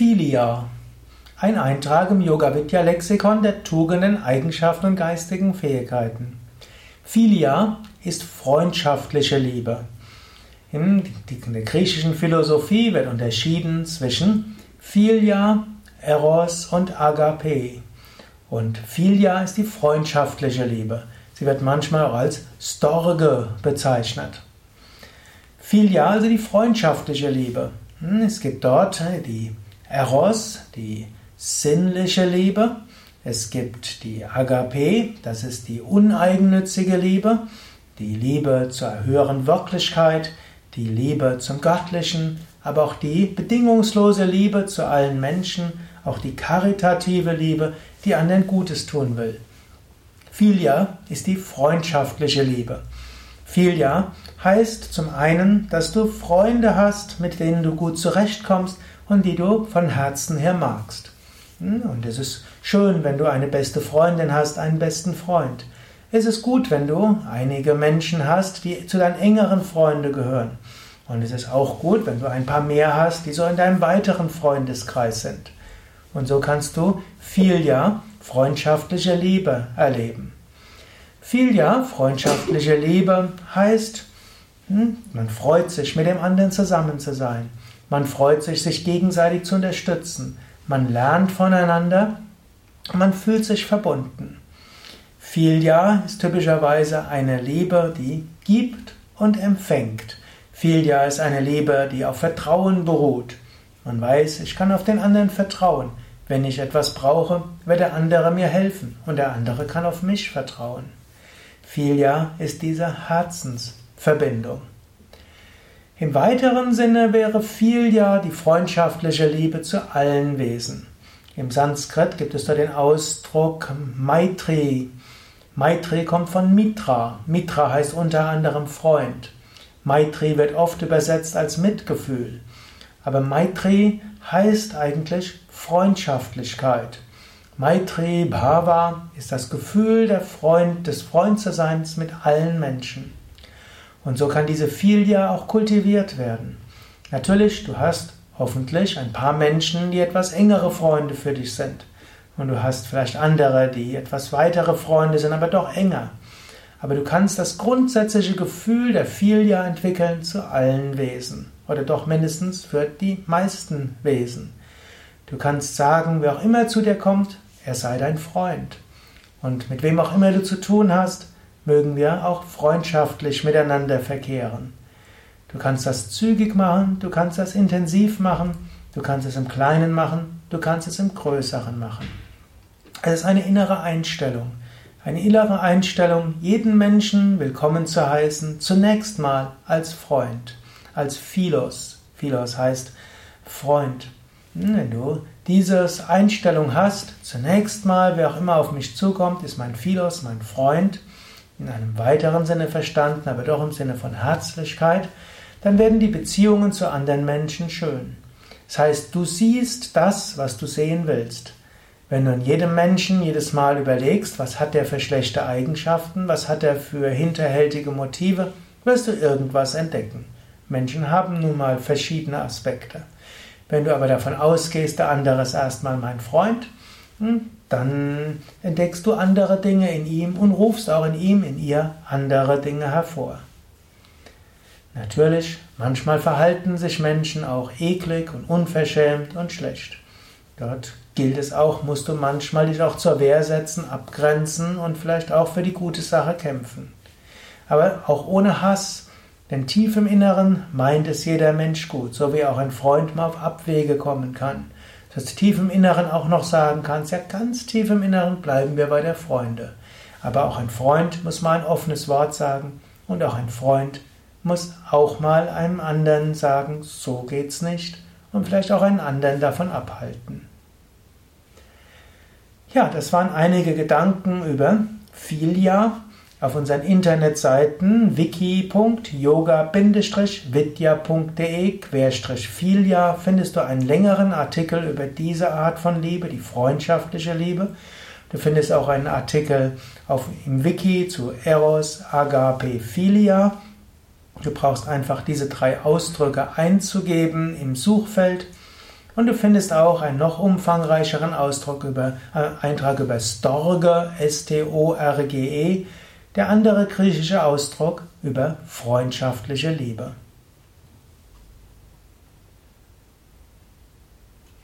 Philia. Ein Eintrag im Yoga Vidya Lexikon der Tugenden, Eigenschaften und geistigen Fähigkeiten. Philia ist freundschaftliche Liebe. In der griechischen Philosophie wird unterschieden zwischen Philia, Eros und Agape. Und Philia ist die freundschaftliche Liebe. Sie wird manchmal auch als Storge bezeichnet. Philia, also die freundschaftliche Liebe. Hm, es gibt dort die Eros, die sinnliche Liebe. Es gibt die Agape, das ist die uneigennützige Liebe, die Liebe zur höheren Wirklichkeit, die Liebe zum Göttlichen, aber auch die bedingungslose Liebe zu allen Menschen, auch die karitative Liebe, die anderen Gutes tun will. Philia ist die freundschaftliche Liebe. Philia heißt zum einen, dass du Freunde hast, mit denen du gut zurechtkommst und die du von Herzen her magst. Hm, und es ist schön, wenn du eine beste Freundin hast, einen besten Freund. Es ist gut, wenn du einige Menschen hast, die zu deinen engeren Freunden gehören. Und es ist auch gut, wenn du ein paar mehr hast, die so in deinem weiteren Freundeskreis sind. Und so kannst du Philia, freundschaftliche Liebe, erleben. Philia, freundschaftliche Liebe, heißt, hm, man freut sich, mit dem anderen zusammen zu sein. Man freut sich, sich gegenseitig zu unterstützen. Man lernt voneinander. Man fühlt sich verbunden. Philia ist typischerweise eine Liebe, die gibt und empfängt. Philia ist eine Liebe, die auf Vertrauen beruht. Man weiß, ich kann auf den anderen vertrauen. Wenn ich etwas brauche, wird der andere mir helfen und der andere kann auf mich vertrauen. Philia ist diese Herzensverbindung. Im weiteren Sinne wäre Philia die freundschaftliche Liebe zu allen Wesen. Im Sanskrit gibt es da den Ausdruck Maitri. Maitri kommt von Mitra. Mitra heißt unter anderem Freund. Maitri wird oft übersetzt als Mitgefühl. Aber Maitri heißt eigentlich Freundschaftlichkeit. Maitri Bhava ist das Gefühl der Freund, des Freundseins mit allen Menschen. Und so kann diese Philia auch kultiviert werden. Natürlich, du hast hoffentlich ein paar Menschen, die etwas engere Freunde für dich sind. Und du hast vielleicht andere, die etwas weitere Freunde sind, aber doch enger. Aber du kannst das grundsätzliche Gefühl der Philia entwickeln zu allen Wesen. Oder doch mindestens für die meisten Wesen. Du kannst sagen, wer auch immer zu dir kommt, er sei dein Freund. Und mit wem auch immer du zu tun hast, mögen wir auch freundschaftlich miteinander verkehren. Du kannst das zügig machen, du kannst das intensiv machen, du kannst es im Kleinen machen, du kannst es im Größeren machen. Es ist eine innere Einstellung. Eine innere Einstellung, jeden Menschen willkommen zu heißen, zunächst mal als Freund, als Philos. Philos heißt Freund. Wenn du diese Einstellung hast, zunächst mal, wer auch immer auf mich zukommt, ist mein Philos, mein Freund, in einem weiteren Sinne verstanden, aber doch im Sinne von Herzlichkeit, dann werden die Beziehungen zu anderen Menschen schön. Das heißt, du siehst das, was du sehen willst. Wenn du in jedem Menschen jedes Mal überlegst, was hat der für schlechte Eigenschaften, was hat er für hinterhältige Motive, wirst du irgendwas entdecken. Menschen haben nun mal verschiedene Aspekte. Wenn du aber davon ausgehst, der andere ist erstmal mein Freund, hm, dann entdeckst du andere Dinge in ihm und rufst auch in ihm, in ihr andere Dinge hervor. Natürlich, manchmal verhalten sich Menschen auch eklig und unverschämt und schlecht. Dort gilt es auch, musst du manchmal dich auch zur Wehr setzen, abgrenzen und vielleicht auch für die gute Sache kämpfen. Aber auch ohne Hass, denn tief im Inneren meint es jeder Mensch gut, so wie auch ein Freund mal auf Abwege kommen kann. Dass du tief im Inneren auch noch sagen kannst, ja ganz tief im Inneren bleiben wir bei der Freunde. Aber auch ein Freund muss mal ein offenes Wort sagen und auch ein Freund muss auch mal einem anderen sagen, so geht's nicht und vielleicht auch einen anderen davon abhalten. Ja, das waren einige Gedanken über Filia auf unseren Internetseiten wiki.yoga-vidya.de-filia findest du einen längeren Artikel über diese Art von Liebe, die freundschaftliche Liebe. Du findest auch einen Artikel auf, im Wiki zu Eros, Agape, Philia. Du brauchst einfach diese drei Ausdrücke einzugeben im Suchfeld Und du findest auch einen noch umfangreicheren Ausdruck über, äh, Eintrag über Storge, S-T-O-R-G-E, der andere griechische Ausdruck über freundschaftliche Liebe.